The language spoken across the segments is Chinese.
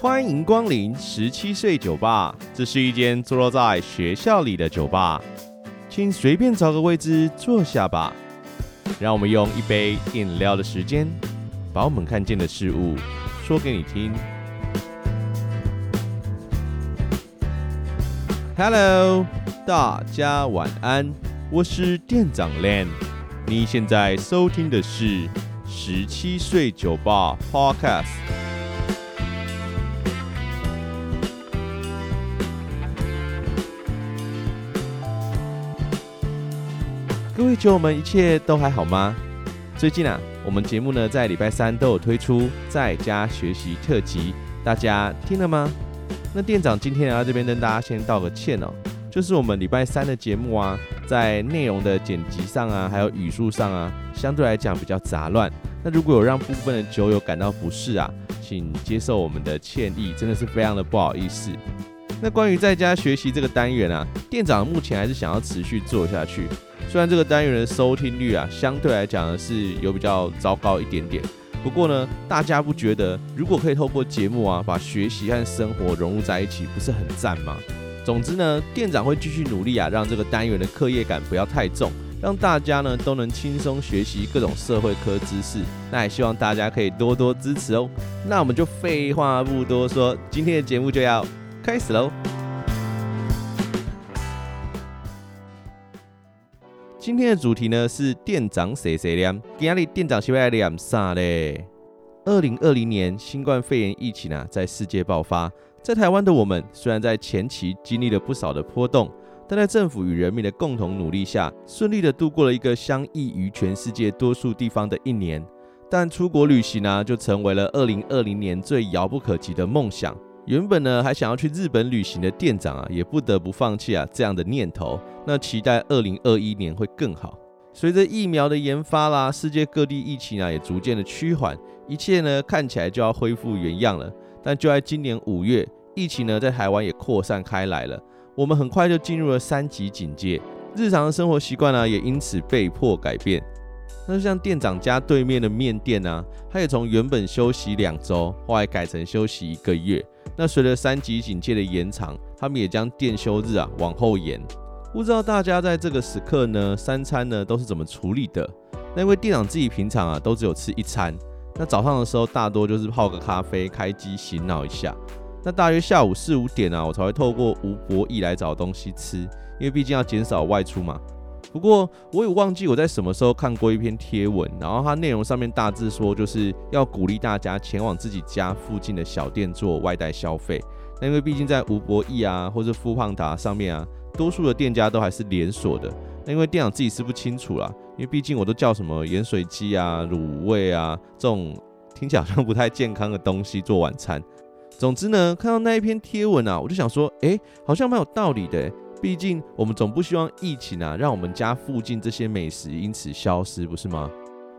欢迎光临十七岁酒吧，这是一间坐落在学校里的酒吧，请随便找个位置坐下吧。让我们用一杯饮料的时间，把我们看见的事物说给你听。Hello，大家晚安，我是店长 Len，你现在收听的是十七岁酒吧 Podcast。各位酒友们，一切都还好吗？最近啊，我们节目呢在礼拜三都有推出在家学习特辑，大家听了吗？那店长今天来到这边跟大家先道个歉哦，就是我们礼拜三的节目啊，在内容的剪辑上啊，还有语速上啊，相对来讲比较杂乱。那如果有让部分的酒友感到不适啊，请接受我们的歉意，真的是非常的不好意思。那关于在家学习这个单元啊，店长目前还是想要持续做下去。虽然这个单元的收听率啊，相对来讲呢是有比较糟糕一点点，不过呢，大家不觉得如果可以透过节目啊，把学习和生活融入在一起，不是很赞吗？总之呢，店长会继续努力啊，让这个单元的课业感不要太重，让大家呢都能轻松学习各种社会科知识。那也希望大家可以多多支持哦。那我们就废话不多说，今天的节目就要开始喽。今天的主题呢是店长谁谁念，今天店长是要念啥嘞？二零二零年新冠肺炎疫情啊，在世界爆发，在台湾的我们虽然在前期经历了不少的波动，但在政府与人民的共同努力下，顺利的度过了一个相异于全世界多数地方的一年。但出国旅行呢，就成为了二零二零年最遥不可及的梦想。原本呢还想要去日本旅行的店长啊，也不得不放弃啊这样的念头。那期待二零二一年会更好。随着疫苗的研发啦，世界各地疫情啊也逐渐的趋缓，一切呢看起来就要恢复原样了。但就在今年五月，疫情呢在台湾也扩散开来了，我们很快就进入了三级警戒，日常的生活习惯呢也因此被迫改变。那就像店长家对面的面店啊，他也从原本休息两周，后来改成休息一个月。那随着三级警戒的延长，他们也将店休日啊往后延。不知道大家在这个时刻呢，三餐呢都是怎么处理的？那因为店长自己平常啊都只有吃一餐，那早上的时候大多就是泡个咖啡，开机醒脑一下。那大约下午四五点啊，我才会透过吴博弈来找东西吃，因为毕竟要减少外出嘛。不过我也忘记我在什么时候看过一篇贴文，然后它内容上面大致说就是要鼓励大家前往自己家附近的小店做外带消费。那因为毕竟在吴博弈啊，或者富胖达上面啊，多数的店家都还是连锁的。那因为店长自己是不清楚啦，因为毕竟我都叫什么盐水鸡啊、卤味啊这种听起来好像不太健康的东西做晚餐。总之呢，看到那一篇贴文啊，我就想说，哎，好像蛮有道理的。毕竟，我们总不希望疫情啊，让我们家附近这些美食因此消失，不是吗？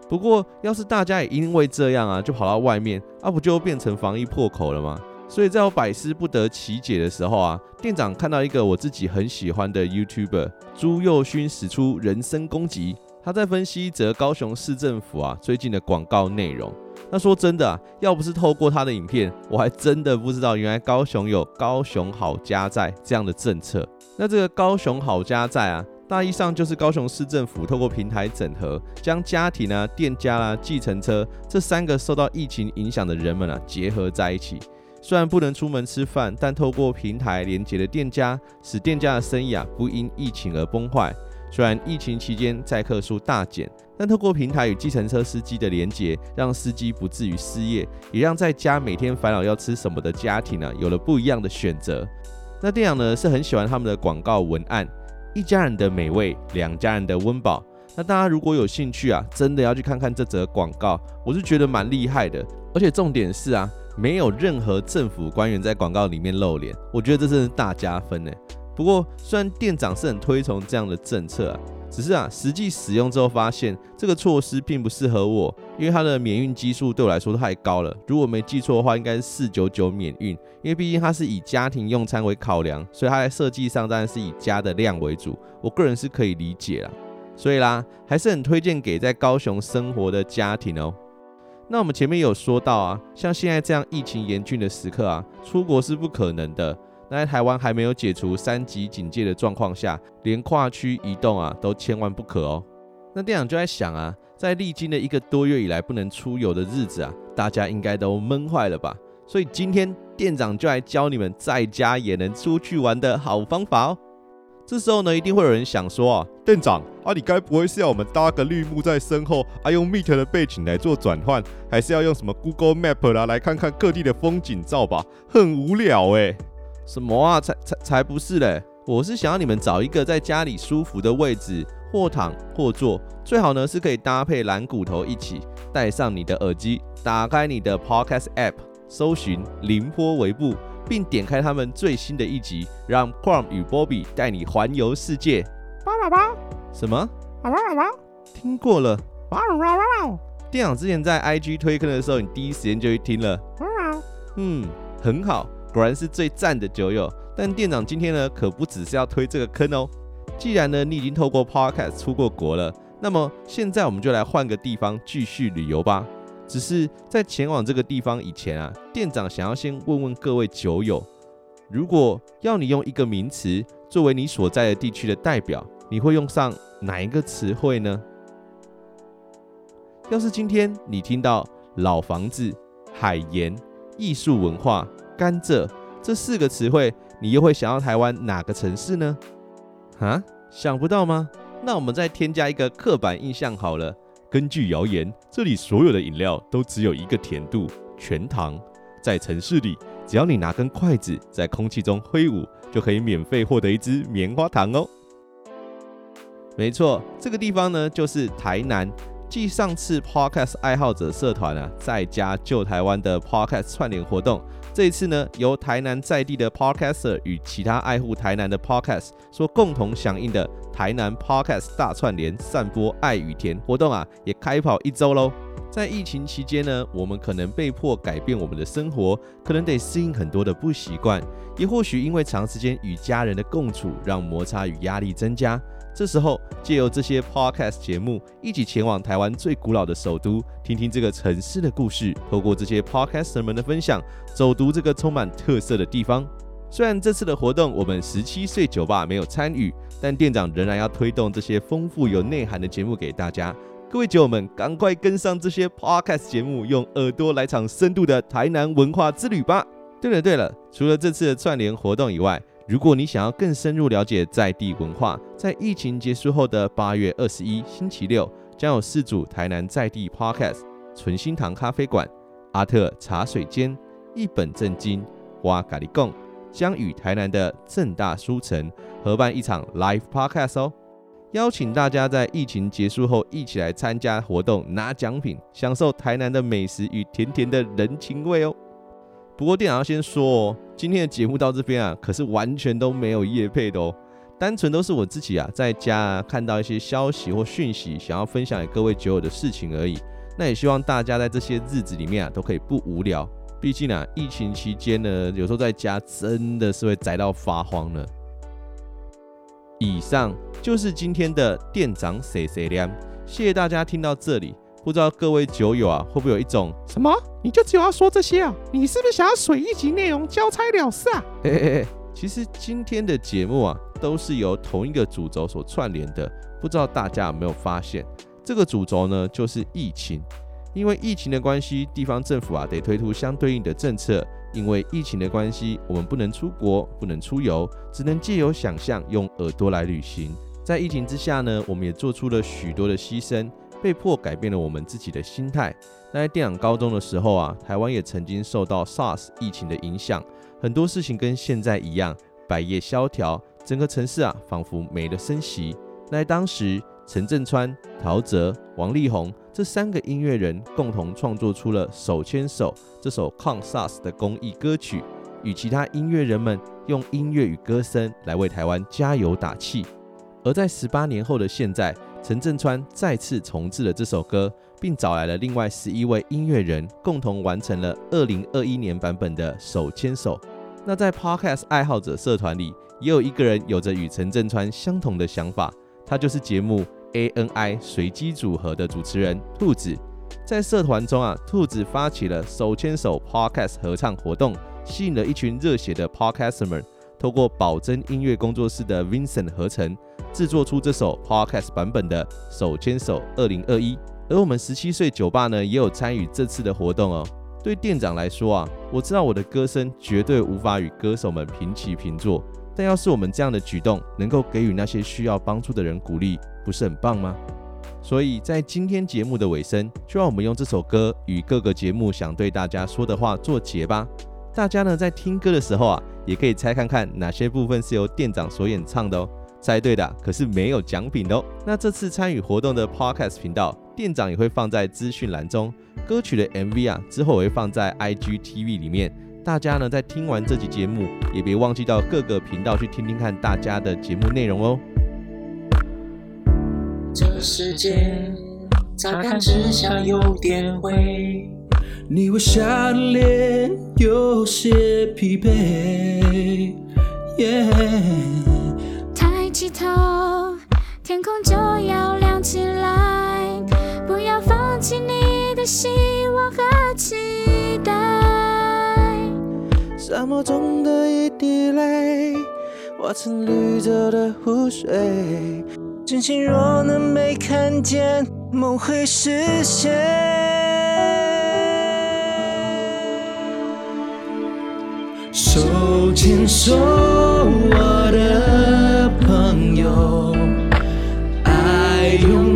不过，要是大家也因为这样啊，就跑到外面，啊，不就变成防疫破口了吗？所以在我百思不得其解的时候啊，店长看到一个我自己很喜欢的 YouTuber 朱佑勋使出人身攻击，他在分析一则高雄市政府啊最近的广告内容。那说真的啊，要不是透过他的影片，我还真的不知道原来高雄有高雄好家在这样的政策。那这个高雄好家在啊，大意上就是高雄市政府透过平台整合，将家庭啊、店家啦、啊、计程车这三个受到疫情影响的人们啊结合在一起。虽然不能出门吃饭，但透过平台连接的店家，使店家的生意啊不因疫情而崩坏。虽然疫情期间载客数大减，但透过平台与计程车司机的连接，让司机不至于失业，也让在家每天烦恼要吃什么的家庭啊有了不一样的选择。那店长呢是很喜欢他们的广告文案，一家人的美味，两家人的温饱。那大家如果有兴趣啊，真的要去看看这则广告，我是觉得蛮厉害的。而且重点是啊，没有任何政府官员在广告里面露脸，我觉得这是大加分呢。不过虽然店长是很推崇这样的政策啊，只是啊，实际使用之后发现这个措施并不适合我，因为它的免运基数对我来说太高了。如果没记错的话，应该是四九九免运，因为毕竟它是以家庭用餐为考量，所以它在设计上当然是以加的量为主。我个人是可以理解啦，所以啦，还是很推荐给在高雄生活的家庭哦。那我们前面有说到啊，像现在这样疫情严峻的时刻啊，出国是不可能的。那在台湾还没有解除三级警戒的状况下，连跨区移动啊都千万不可哦。那店长就在想啊，在历经了一个多月以来不能出游的日子啊，大家应该都闷坏了吧？所以今天店长就来教你们在家也能出去玩的好方法哦。这时候呢，一定会有人想说啊，店长啊，你该不会是要我们搭个绿幕在身后，啊用 Meet 的背景来做转换，还是要用什么 Google Map 啦来看看各地的风景照吧？很无聊哎。什么啊？才才才不是嘞！我是想要你们找一个在家里舒服的位置，或躺或坐，最好呢是可以搭配蓝骨头一起，戴上你的耳机，打开你的 Podcast App，搜寻凌波微步，并点开他们最新的一集，让 Chrome 与 Bobby 带你环游世界。宝宝宝，什么？宝宝宝，听过了。宝宝宝，店长之前在 IG 推坑的时候，你第一时间就去听了。嗯，很好。果然是最赞的酒友，但店长今天呢，可不只是要推这个坑哦。既然呢，你已经透过 Podcast 出过国了，那么现在我们就来换个地方继续旅游吧。只是在前往这个地方以前啊，店长想要先问问各位酒友，如果要你用一个名词作为你所在的地区的代表，你会用上哪一个词汇呢？要是今天你听到老房子、海盐、艺术文化，甘蔗这四个词汇，你又会想到台湾哪个城市呢？啊，想不到吗？那我们再添加一个刻板印象好了。根据谣言，这里所有的饮料都只有一个甜度，全糖。在城市里，只要你拿根筷子在空气中挥舞，就可以免费获得一支棉花糖哦。没错，这个地方呢，就是台南。继上次 Podcast 爱好者社团啊，在家旧台湾的 Podcast 串联活动。这一次呢，由台南在地的 Podcaster 与其他爱护台南的 Podcast 所共同响应的台南 Podcast 大串联散播爱与甜活动啊，也开跑一周喽。在疫情期间呢，我们可能被迫改变我们的生活，可能得适应很多的不习惯，也或许因为长时间与家人的共处，让摩擦与压力增加。这时候，借由这些 podcast 节目，一起前往台湾最古老的首都，听听这个城市的故事。透过这些 podcaster 们的分享，走读这个充满特色的地方。虽然这次的活动我们十七岁酒吧没有参与，但店长仍然要推动这些丰富有内涵的节目给大家。各位酒友们，赶快跟上这些 podcast 节目，用耳朵来场深度的台南文化之旅吧。对了对了，除了这次的串联活动以外，如果你想要更深入了解在地文化，在疫情结束后的八月二十一星期六，将有四组台南在地 Podcast、纯心堂咖啡馆、阿特茶水间、一本正经、哇咖哩贡，将与台南的正大书城合办一场 Live Podcast 哦，邀请大家在疫情结束后一起来参加活动，拿奖品，享受台南的美食与甜甜的人情味哦。不过店长要先说哦，今天的节目到这边啊，可是完全都没有业配的哦，单纯都是我自己啊，在家看到一些消息或讯息，想要分享给各位酒友的事情而已。那也希望大家在这些日子里面啊，都可以不无聊。毕竟啊，疫情期间呢，有时候在家真的是会宅到发慌呢。以上就是今天的店长碎碎念，谢谢大家听到这里。不知道各位酒友啊，会不会有一种什么？你就只有要说这些啊？你是不是想要水一集内容交差了事啊？哎哎哎，其实今天的节目啊，都是由同一个主轴所串联的。不知道大家有没有发现，这个主轴呢，就是疫情。因为疫情的关系，地方政府啊得推出相对应的政策。因为疫情的关系，我们不能出国，不能出游，只能借由想象，用耳朵来旅行。在疫情之下呢，我们也做出了许多的牺牲。被迫改变了我们自己的心态。那在电影高中的时候啊，台湾也曾经受到 SARS 疫情的影响，很多事情跟现在一样，百业萧条，整个城市啊仿佛没了声息。那在当时，陈镇川、陶喆、王力宏这三个音乐人共同创作出了《手牵手》这首抗 SARS 的公益歌曲，与其他音乐人们用音乐与歌声来为台湾加油打气。而在十八年后的现在，陈镇川再次重制了这首歌，并找来了另外十一位音乐人，共同完成了二零二一年版本的《手牵手》。那在 Podcast 爱好者社团里，也有一个人有着与陈镇川相同的想法，他就是节目 ANI 随机组合的主持人兔子。在社团中啊，兔子发起了手牵手 Podcast 合唱活动，吸引了一群热血的 Podcaster 们，透过宝真音乐工作室的 Vincent 合成，制作出这首 Podcast 版本的手牵手二零二一。而我们十七岁酒吧呢，也有参与这次的活动哦。对店长来说啊，我知道我的歌声绝对无法与歌手们平起平坐，但要是我们这样的举动能够给予那些需要帮助的人鼓励，不是很棒吗？所以在今天节目的尾声，就让我们用这首歌与各个节目想对大家说的话做结吧。大家呢在听歌的时候啊，也可以猜看看哪些部分是由店长所演唱的哦。猜对的可是没有奖品的哦。那这次参与活动的 Podcast 频道，店长也会放在资讯栏中。歌曲的 MV 啊，之后我会放在 IGTV 里面。大家呢在听完这集节目，也别忘记到各个频道去听听看大家的节目内容哦。这世界乍看之下有点灰，你微笑的脸有些疲惫。头，天空就要亮起来，不要放弃你的希望和期待。沙漠中的一滴泪，化成绿洲的湖水。真心若能被看见，梦会实现。手牵手，啊有，爱永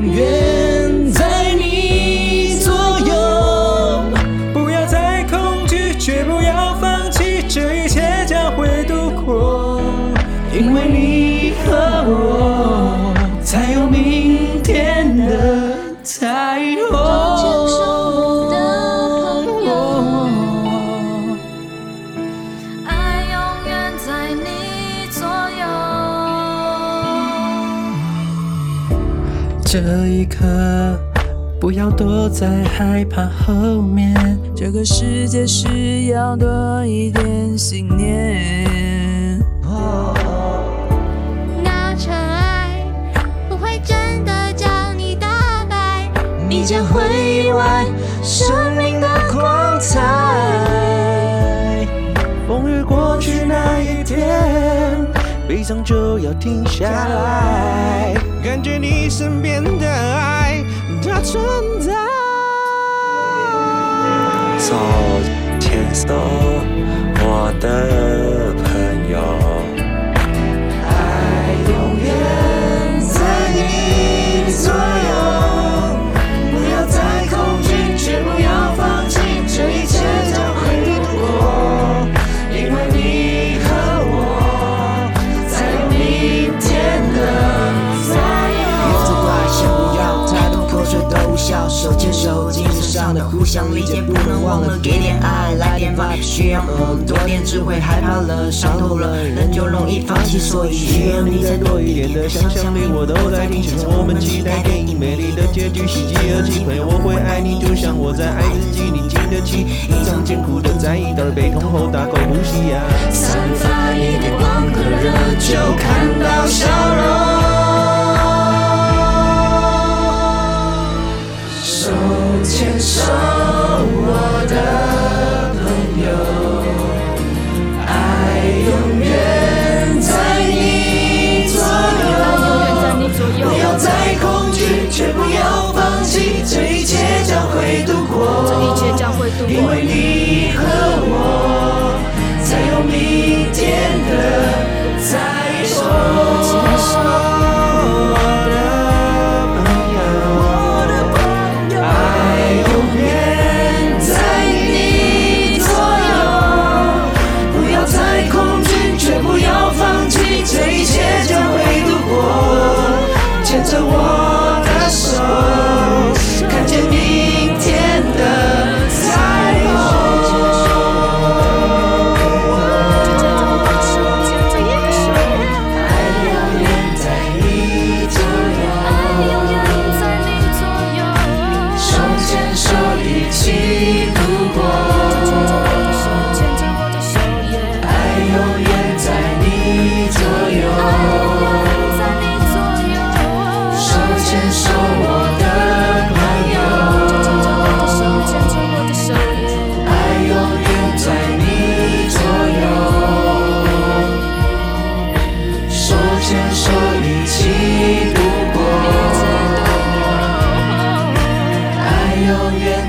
这一刻，不要躲在害怕后面。这个世界需要多一点信念。哦你将会意外生命的光彩。风雨过去那一天，悲伤就要停下来，感觉你身边的爱它存在。手牵手，我的想理解，不能忘了给点爱，来点 vibe，需要多点智慧。害怕了，伤透了，人就容易放弃，所以需要你再多一点的想象力。我都在听，我们期待电影美丽的结局，喜极而泣。朋友，我会爱你，就像我在爱自己。你经得起一场艰苦的战役，到悲痛后大口呼吸呀。散发一点光和热，就看到笑容。牵手，我的朋友，爱永远在你左右。不要再恐惧，却不要放弃，这一切将会度过。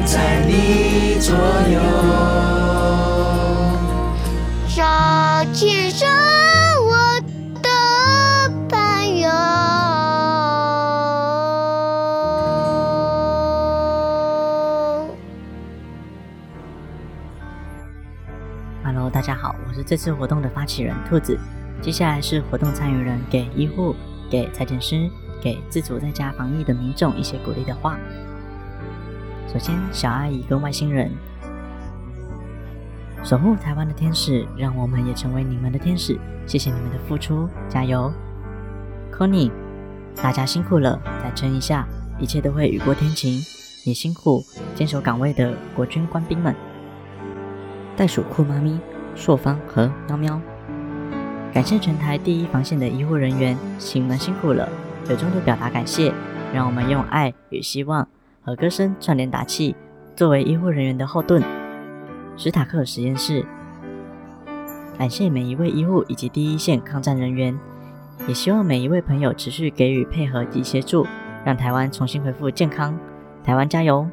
在你左右。找见生我的朋友。Hello 大家好我是这次活动的发起人兔子。接下来是活动参与人给医护给裁剪师给自主在家防疫的民众一些鼓励的话。首先，小阿姨跟外星人，守护台湾的天使，让我们也成为你们的天使。谢谢你们的付出，加油！Connie，大家辛苦了，再撑一下，一切都会雨过天晴。也辛苦坚守岗位的国军官兵们。袋鼠酷妈咪、朔方和喵喵，感谢全台第一防线的医护人员，请你们辛苦了，由衷的表达感谢。让我们用爱与希望和歌声串联打气，作为医护人员的后盾。史塔克实验室，感谢每一位医护以及第一线抗战人员，也希望每一位朋友持续给予配合及协助，让台湾重新恢复健康。台湾加油！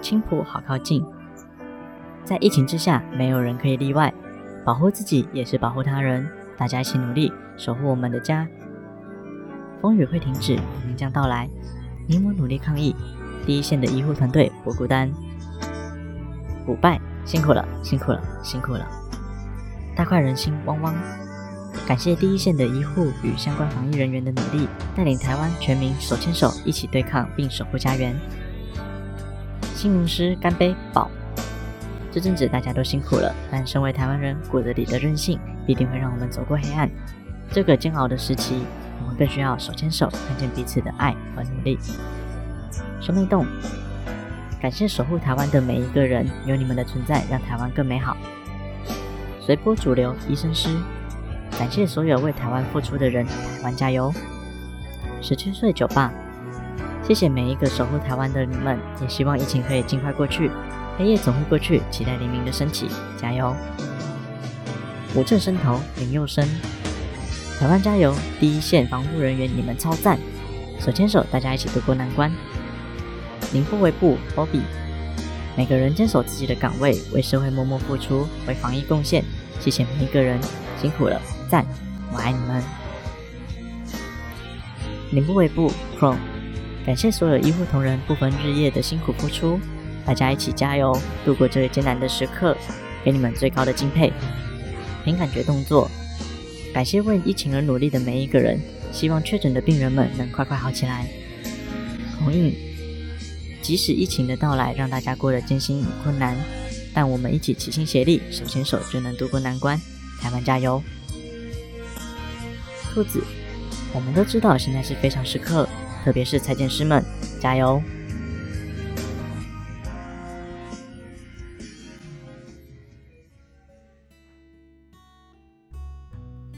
青浦好靠近。在疫情之下，没有人可以例外，保护自己也是保护他人。大家一起努力，守护我们的家。风雨会停止，黎明将到来。你我努力抗疫，第一线的医护团队不孤单。腐败，辛苦了，辛苦了，辛苦了。大快人心，汪汪！感谢第一线的医护与相关防疫人员的努力，带领台湾全民手牵手一起对抗并守护家园。新闻师干杯，宝。这阵子大家都辛苦了，但身为台湾人，骨子里的韧性必定会让我们走过黑暗。这个煎熬的时期，更需要手牵手，看见彼此的爱和努力。兄妹丼，感谢守护台湾的每一个人，有你们的存在，让台湾更美好。随波逐流，医生师，感谢所有为台湾付出的人，台湾加油。十七岁酒吧，谢谢每一个守护台湾的你们，也希望疫情可以尽快过去。黑夜总会过去，期待黎明的升起，加油！无正伸头，林佑生，台湾加油！第一线防护人员，你们超赞！手牵手，大家一起度过难关。宁不为不，Bobby，每个人坚守自己的岗位，为社会默默付出，为防疫贡献，谢谢每一个人，辛苦了，赞！我爱你们。宁不为不，Pro，感谢所有医护同仁不分日夜的辛苦付出。大家一起加油，度过这个艰难的时刻，给你们最高的敬佩。凭感觉动作，感谢为疫情而努力的每一个人，希望确诊的病人们能快快好起来。红印，即使疫情的到来让大家过得艰辛与困难，但我们一起齐心协力，手牵手就能度过难关。台湾加油！兔子，我们都知道现在是非常时刻，特别是裁剪师们，加油！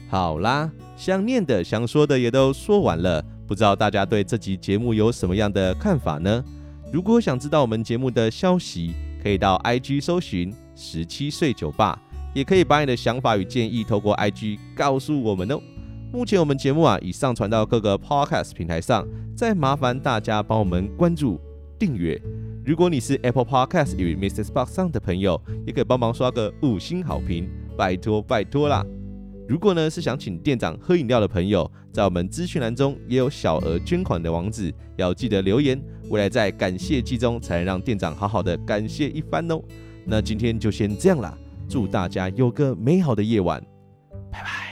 好啦，想念的、想说的也都说完了，不知道大家对这集节目有什么样的看法呢？如果想知道我们节目的消息，可以到 IG 搜寻十七岁酒吧，也可以把你的想法与建议透过 IG 告诉我们哦。目前我们节目啊已上传到各个 Podcast 平台上，再麻烦大家帮我们关注、订阅。如果你是 Apple Podcast 与 MixerBox 上的朋友，也可以帮忙刷个五星好评，拜托拜托啦！如果呢是想请店长喝饮料的朋友，在我们资讯栏中也有小额捐款的网址，要记得留言，未来在感谢季中才能让店长好好的感谢一番哦。那今天就先这样啦，祝大家有个美好的夜晚。拜拜